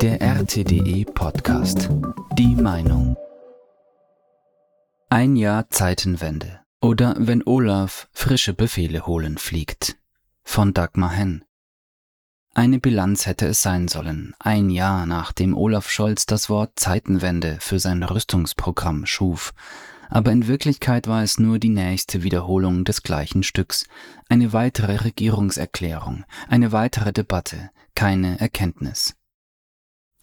Der RTDE Podcast. Die Meinung. Ein Jahr Zeitenwende. Oder wenn Olaf frische Befehle holen fliegt. Von Dagmar Henn. Eine Bilanz hätte es sein sollen, ein Jahr nachdem Olaf Scholz das Wort Zeitenwende für sein Rüstungsprogramm schuf aber in Wirklichkeit war es nur die nächste Wiederholung des gleichen Stücks, eine weitere Regierungserklärung, eine weitere Debatte, keine Erkenntnis.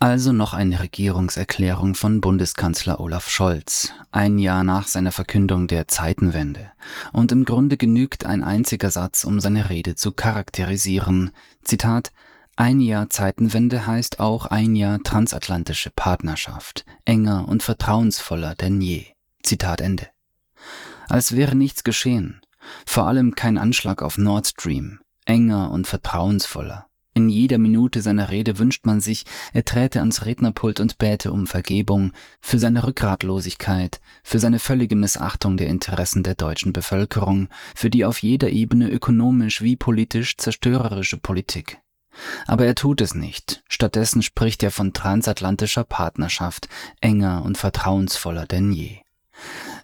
Also noch eine Regierungserklärung von Bundeskanzler Olaf Scholz, ein Jahr nach seiner Verkündung der Zeitenwende. Und im Grunde genügt ein einziger Satz, um seine Rede zu charakterisieren. Zitat ein Jahr Zeitenwende heißt auch ein Jahr transatlantische Partnerschaft, enger und vertrauensvoller denn je. Zitat Ende. Als wäre nichts geschehen, vor allem kein Anschlag auf Nord Stream, enger und vertrauensvoller. In jeder Minute seiner Rede wünscht man sich, er träte ans Rednerpult und bäte um Vergebung für seine Rückgratlosigkeit, für seine völlige Missachtung der Interessen der deutschen Bevölkerung, für die auf jeder Ebene ökonomisch wie politisch zerstörerische Politik. Aber er tut es nicht. Stattdessen spricht er von transatlantischer Partnerschaft, enger und vertrauensvoller denn je.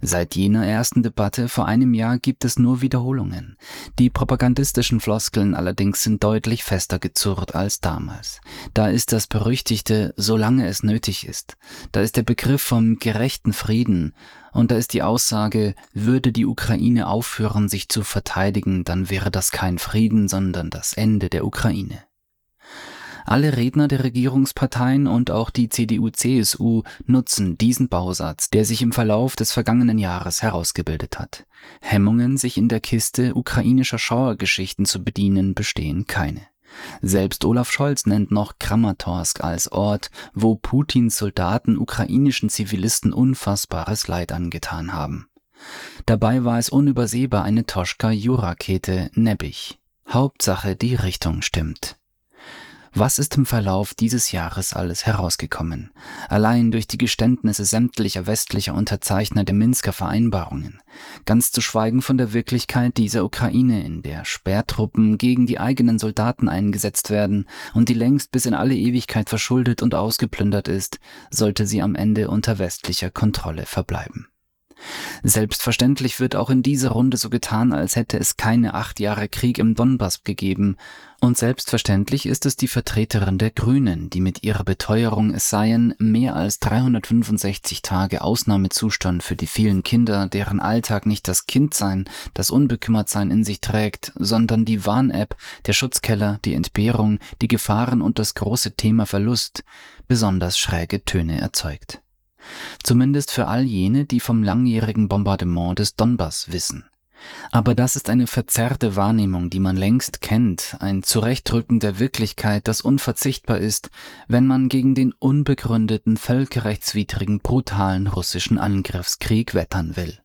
Seit jener ersten Debatte vor einem Jahr gibt es nur Wiederholungen. Die propagandistischen Floskeln allerdings sind deutlich fester gezurrt als damals. Da ist das berüchtigte solange es nötig ist. Da ist der Begriff vom gerechten Frieden. Und da ist die Aussage, würde die Ukraine aufhören, sich zu verteidigen, dann wäre das kein Frieden, sondern das Ende der Ukraine. Alle Redner der Regierungsparteien und auch die CDU-CSU nutzen diesen Bausatz, der sich im Verlauf des vergangenen Jahres herausgebildet hat. Hemmungen, sich in der Kiste ukrainischer Schauergeschichten zu bedienen, bestehen keine. Selbst Olaf Scholz nennt noch Kramatorsk als Ort, wo Putins Soldaten ukrainischen Zivilisten unfassbares Leid angetan haben. Dabei war es unübersehbar eine Toschka-Ju-Rakete Nebbich. Hauptsache, die Richtung stimmt. Was ist im Verlauf dieses Jahres alles herausgekommen? Allein durch die Geständnisse sämtlicher westlicher Unterzeichner der Minsker Vereinbarungen. Ganz zu schweigen von der Wirklichkeit dieser Ukraine, in der Sperrtruppen gegen die eigenen Soldaten eingesetzt werden und die längst bis in alle Ewigkeit verschuldet und ausgeplündert ist, sollte sie am Ende unter westlicher Kontrolle verbleiben. Selbstverständlich wird auch in dieser Runde so getan, als hätte es keine acht Jahre Krieg im Donbass gegeben, und selbstverständlich ist es die Vertreterin der Grünen, die mit ihrer Beteuerung, es seien mehr als 365 Tage Ausnahmezustand für die vielen Kinder, deren Alltag nicht das Kindsein, das Unbekümmertsein in sich trägt, sondern die Warn-App, der Schutzkeller, die Entbehrung, die Gefahren und das große Thema Verlust, besonders schräge Töne erzeugt. Zumindest für all jene, die vom langjährigen Bombardement des Donbass wissen. Aber das ist eine verzerrte Wahrnehmung, die man längst kennt, ein Zurechtrücken der Wirklichkeit, das unverzichtbar ist, wenn man gegen den unbegründeten, völkerrechtswidrigen, brutalen russischen Angriffskrieg wettern will.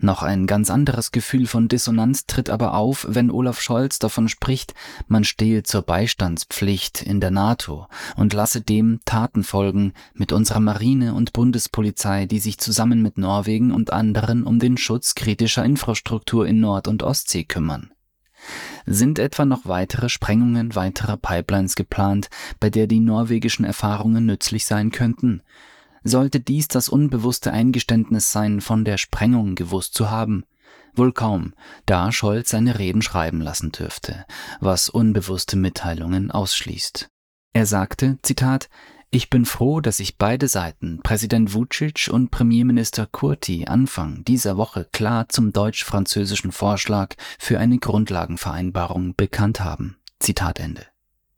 Noch ein ganz anderes Gefühl von Dissonanz tritt aber auf, wenn Olaf Scholz davon spricht, man stehe zur Beistandspflicht in der NATO und lasse dem Taten folgen mit unserer Marine und Bundespolizei, die sich zusammen mit Norwegen und anderen um den Schutz kritischer Infrastruktur in Nord- und Ostsee kümmern. Sind etwa noch weitere Sprengungen weiterer Pipelines geplant, bei der die norwegischen Erfahrungen nützlich sein könnten? Sollte dies das unbewusste Eingeständnis sein, von der Sprengung gewusst zu haben? Wohl kaum, da Scholz seine Reden schreiben lassen dürfte, was unbewusste Mitteilungen ausschließt. Er sagte, Zitat, ich bin froh, dass sich beide Seiten, Präsident Vucic und Premierminister Kurti, Anfang dieser Woche klar zum deutsch-französischen Vorschlag für eine Grundlagenvereinbarung bekannt haben. Zitat Ende.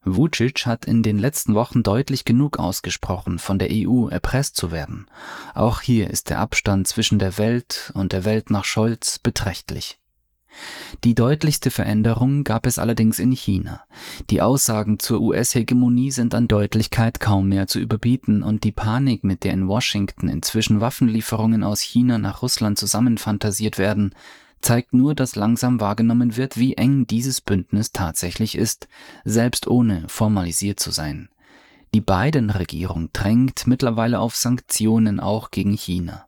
Vucic hat in den letzten Wochen deutlich genug ausgesprochen, von der EU erpresst zu werden. Auch hier ist der Abstand zwischen der Welt und der Welt nach Scholz beträchtlich. Die deutlichste Veränderung gab es allerdings in China. Die Aussagen zur US-Hegemonie sind an Deutlichkeit kaum mehr zu überbieten und die Panik, mit der in Washington inzwischen Waffenlieferungen aus China nach Russland zusammenfantasiert werden, zeigt nur, dass langsam wahrgenommen wird, wie eng dieses Bündnis tatsächlich ist, selbst ohne formalisiert zu sein. Die Biden-Regierung drängt mittlerweile auf Sanktionen auch gegen China.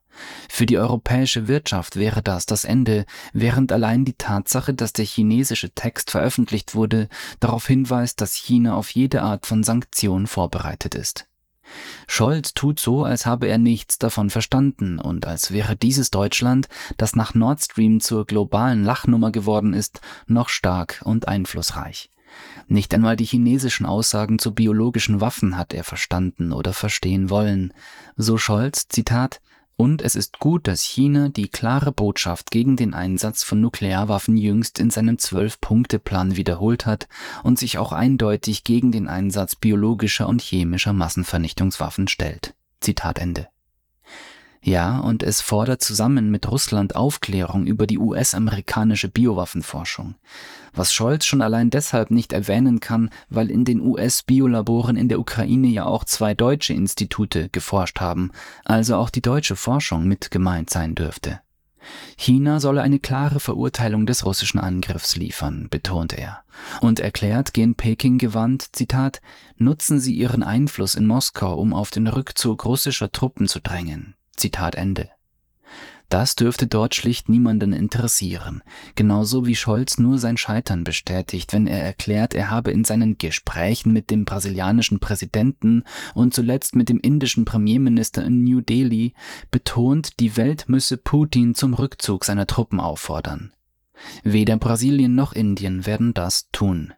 Für die europäische Wirtschaft wäre das das Ende, während allein die Tatsache, dass der chinesische Text veröffentlicht wurde, darauf hinweist, dass China auf jede Art von Sanktion vorbereitet ist. Scholz tut so, als habe er nichts davon verstanden und als wäre dieses Deutschland, das nach Nord Stream zur globalen Lachnummer geworden ist, noch stark und einflussreich. Nicht einmal die chinesischen Aussagen zu biologischen Waffen hat er verstanden oder verstehen wollen. So Scholz, Zitat, und es ist gut, dass China die klare Botschaft gegen den Einsatz von Nuklearwaffen jüngst in seinem Zwölf-Punkte-Plan wiederholt hat und sich auch eindeutig gegen den Einsatz biologischer und chemischer Massenvernichtungswaffen stellt. Zitat Ende. Ja, und es fordert zusammen mit Russland Aufklärung über die US-amerikanische Biowaffenforschung. Was Scholz schon allein deshalb nicht erwähnen kann, weil in den US-Biolaboren in der Ukraine ja auch zwei deutsche Institute geforscht haben, also auch die deutsche Forschung mit gemeint sein dürfte. China solle eine klare Verurteilung des russischen Angriffs liefern, betont er, und erklärt gen Peking gewandt, Zitat, nutzen Sie Ihren Einfluss in Moskau, um auf den Rückzug russischer Truppen zu drängen. Zitat Ende. Das dürfte dort schlicht niemanden interessieren, genauso wie Scholz nur sein Scheitern bestätigt, wenn er erklärt, er habe in seinen Gesprächen mit dem brasilianischen Präsidenten und zuletzt mit dem indischen Premierminister in New Delhi betont, die Welt müsse Putin zum Rückzug seiner Truppen auffordern. Weder Brasilien noch Indien werden das tun.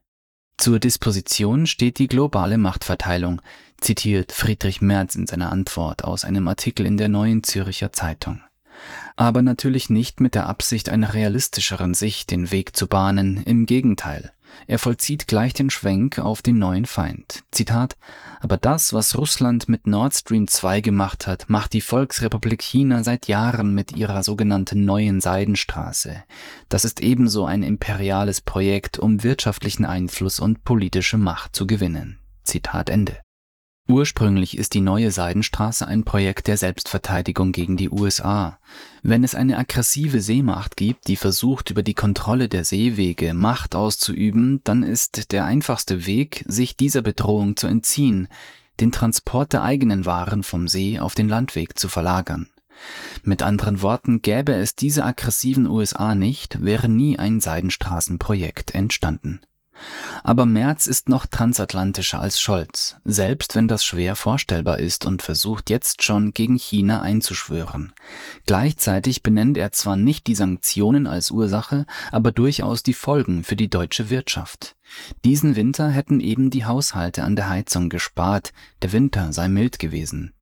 Zur Disposition steht die globale Machtverteilung, zitiert Friedrich Merz in seiner Antwort aus einem Artikel in der Neuen Zürcher Zeitung. Aber natürlich nicht mit der Absicht einer realistischeren Sicht den Weg zu bahnen, im Gegenteil. Er vollzieht gleich den Schwenk auf den neuen Feind. Zitat, aber das, was Russland mit Nord Stream 2 gemacht hat, macht die Volksrepublik China seit Jahren mit ihrer sogenannten neuen Seidenstraße. Das ist ebenso ein imperiales Projekt, um wirtschaftlichen Einfluss und politische Macht zu gewinnen. Zitat Ende. Ursprünglich ist die neue Seidenstraße ein Projekt der Selbstverteidigung gegen die USA. Wenn es eine aggressive Seemacht gibt, die versucht, über die Kontrolle der Seewege Macht auszuüben, dann ist der einfachste Weg, sich dieser Bedrohung zu entziehen, den Transport der eigenen Waren vom See auf den Landweg zu verlagern. Mit anderen Worten, gäbe es diese aggressiven USA nicht, wäre nie ein Seidenstraßenprojekt entstanden. Aber Merz ist noch transatlantischer als Scholz, selbst wenn das schwer vorstellbar ist und versucht jetzt schon gegen China einzuschwören. Gleichzeitig benennt er zwar nicht die Sanktionen als Ursache, aber durchaus die Folgen für die deutsche Wirtschaft. Diesen Winter hätten eben die Haushalte an der Heizung gespart, der Winter sei mild gewesen.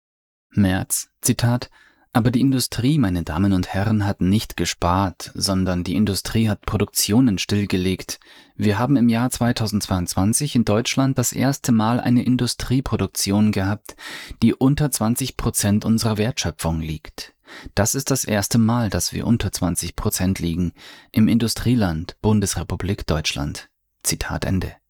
Merz, Zitat, aber die Industrie, meine Damen und Herren, hat nicht gespart, sondern die Industrie hat Produktionen stillgelegt. Wir haben im Jahr 2022 in Deutschland das erste Mal eine Industrieproduktion gehabt, die unter 20 Prozent unserer Wertschöpfung liegt. Das ist das erste Mal, dass wir unter 20 Prozent liegen im Industrieland Bundesrepublik Deutschland. Zitat Ende.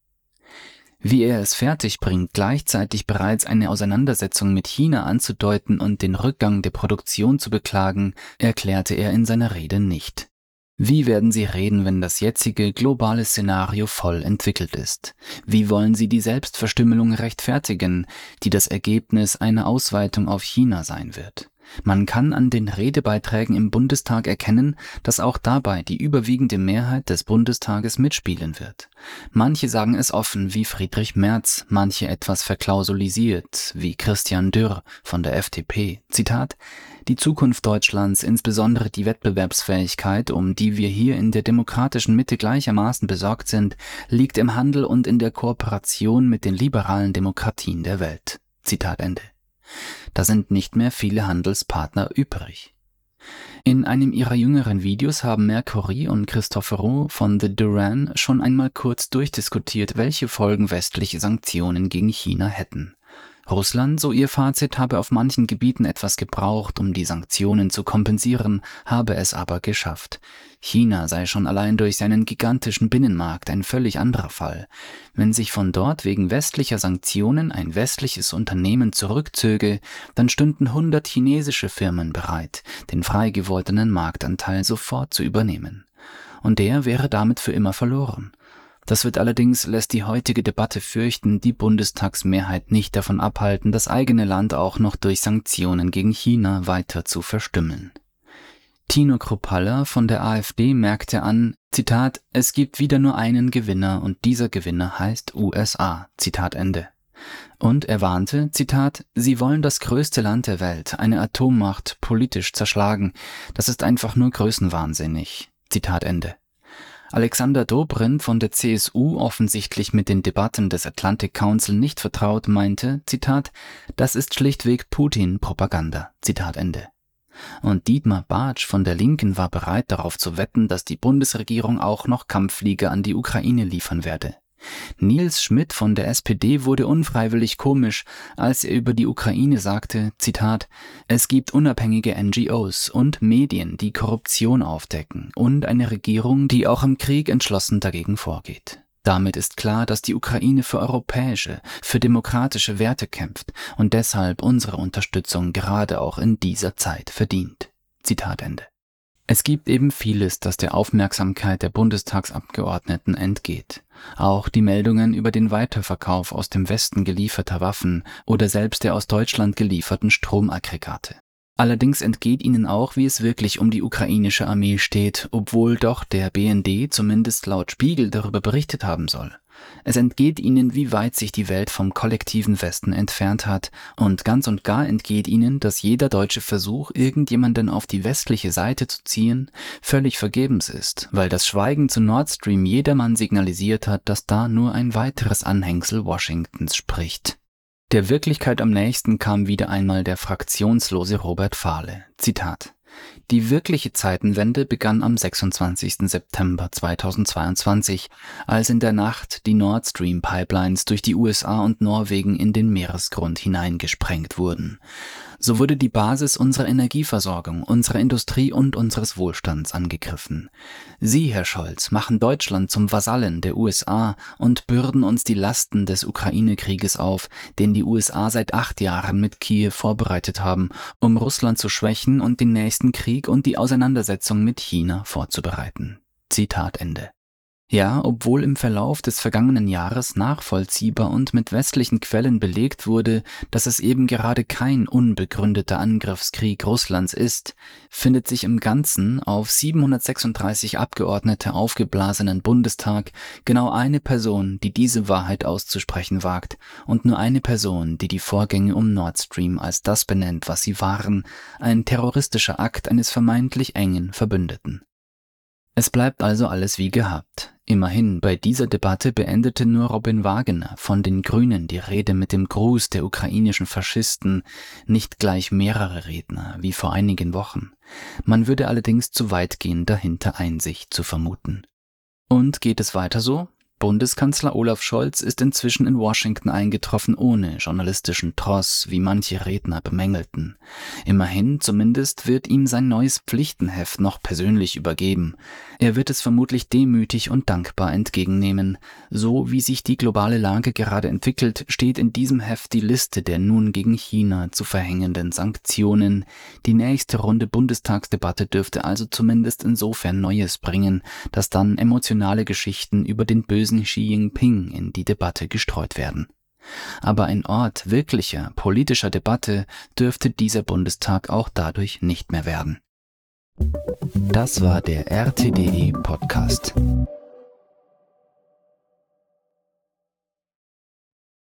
Wie er es fertigbringt, gleichzeitig bereits eine Auseinandersetzung mit China anzudeuten und den Rückgang der Produktion zu beklagen, erklärte er in seiner Rede nicht. Wie werden Sie reden, wenn das jetzige globale Szenario voll entwickelt ist? Wie wollen Sie die Selbstverstümmelung rechtfertigen, die das Ergebnis einer Ausweitung auf China sein wird? Man kann an den Redebeiträgen im Bundestag erkennen, dass auch dabei die überwiegende Mehrheit des Bundestages mitspielen wird. Manche sagen es offen wie Friedrich Merz, manche etwas verklausulisiert wie Christian Dürr von der FDP. Zitat Die Zukunft Deutschlands, insbesondere die Wettbewerbsfähigkeit, um die wir hier in der demokratischen Mitte gleichermaßen besorgt sind, liegt im Handel und in der Kooperation mit den liberalen Demokratien der Welt. Zitat Ende. Da sind nicht mehr viele Handelspartner übrig. In einem ihrer jüngeren Videos haben Mercury und Christophe Roux von The Duran schon einmal kurz durchdiskutiert, welche Folgen westliche Sanktionen gegen China hätten. Russland, so ihr Fazit, habe auf manchen Gebieten etwas gebraucht, um die Sanktionen zu kompensieren, habe es aber geschafft. China sei schon allein durch seinen gigantischen Binnenmarkt ein völlig anderer Fall. Wenn sich von dort wegen westlicher Sanktionen ein westliches Unternehmen zurückzöge, dann stünden 100 chinesische Firmen bereit, den frei gewordenen Marktanteil sofort zu übernehmen. Und der wäre damit für immer verloren. Das wird allerdings, lässt die heutige Debatte fürchten, die Bundestagsmehrheit nicht davon abhalten, das eigene Land auch noch durch Sanktionen gegen China weiter zu verstümmeln. Tino Kruppalla von der AfD merkte an, Zitat, es gibt wieder nur einen Gewinner und dieser Gewinner heißt USA. Zitat Ende. Und er warnte, Zitat, Sie wollen das größte Land der Welt, eine Atommacht, politisch zerschlagen. Das ist einfach nur größenwahnsinnig. Zitat Ende. Alexander Dobrindt von der CSU, offensichtlich mit den Debatten des Atlantic Council nicht vertraut, meinte, Zitat, das ist schlichtweg Putin-Propaganda. Zitat Ende. Und Dietmar Bartsch von der Linken war bereit darauf zu wetten, dass die Bundesregierung auch noch Kampfflieger an die Ukraine liefern werde. Nils Schmidt von der SPD wurde unfreiwillig komisch, als er über die Ukraine sagte, Zitat, es gibt unabhängige NGOs und Medien, die Korruption aufdecken und eine Regierung, die auch im Krieg entschlossen dagegen vorgeht. Damit ist klar, dass die Ukraine für europäische, für demokratische Werte kämpft und deshalb unsere Unterstützung gerade auch in dieser Zeit verdient. Zitat Ende. Es gibt eben vieles, das der Aufmerksamkeit der Bundestagsabgeordneten entgeht. Auch die Meldungen über den Weiterverkauf aus dem Westen gelieferter Waffen oder selbst der aus Deutschland gelieferten Stromaggregate. Allerdings entgeht ihnen auch, wie es wirklich um die ukrainische Armee steht, obwohl doch der BND zumindest laut Spiegel darüber berichtet haben soll. Es entgeht ihnen, wie weit sich die Welt vom kollektiven Westen entfernt hat, und ganz und gar entgeht ihnen, dass jeder deutsche Versuch, irgendjemanden auf die westliche Seite zu ziehen, völlig vergebens ist, weil das Schweigen zu Nord Stream jedermann signalisiert hat, dass da nur ein weiteres Anhängsel Washingtons spricht. Der Wirklichkeit am nächsten kam wieder einmal der fraktionslose Robert Fahle. Zitat. Die wirkliche Zeitenwende begann am 26. September 2022, als in der Nacht die Nord Stream Pipelines durch die USA und Norwegen in den Meeresgrund hineingesprengt wurden. So wurde die Basis unserer Energieversorgung, unserer Industrie und unseres Wohlstands angegriffen. Sie, Herr Scholz, machen Deutschland zum Vasallen der USA und bürden uns die Lasten des Ukraine-Krieges auf, den die USA seit acht Jahren mit Kiew vorbereitet haben, um Russland zu schwächen und den nächsten Krieg und die Auseinandersetzung mit China vorzubereiten. Zitat Ende. Ja, obwohl im Verlauf des vergangenen Jahres nachvollziehbar und mit westlichen Quellen belegt wurde, dass es eben gerade kein unbegründeter Angriffskrieg Russlands ist, findet sich im Ganzen auf 736 Abgeordnete aufgeblasenen Bundestag genau eine Person, die diese Wahrheit auszusprechen wagt, und nur eine Person, die die Vorgänge um Nord Stream als das benennt, was sie waren, ein terroristischer Akt eines vermeintlich engen Verbündeten. Es bleibt also alles wie gehabt. Immerhin, bei dieser Debatte beendete nur Robin Wagner von den Grünen die Rede mit dem Gruß der ukrainischen Faschisten, nicht gleich mehrere Redner, wie vor einigen Wochen. Man würde allerdings zu weit gehen, dahinter Einsicht zu vermuten. Und geht es weiter so? Bundeskanzler Olaf Scholz ist inzwischen in Washington eingetroffen ohne journalistischen Tross, wie manche Redner bemängelten. Immerhin zumindest wird ihm sein neues Pflichtenheft noch persönlich übergeben. Er wird es vermutlich demütig und dankbar entgegennehmen. So wie sich die globale Lage gerade entwickelt, steht in diesem Heft die Liste der nun gegen China zu verhängenden Sanktionen. Die nächste Runde Bundestagsdebatte dürfte also zumindest insofern Neues bringen, dass dann emotionale Geschichten über den bösen Xi Jinping in die Debatte gestreut werden. Aber ein Ort wirklicher politischer Debatte dürfte dieser Bundestag auch dadurch nicht mehr werden. Das war der RTDE Podcast.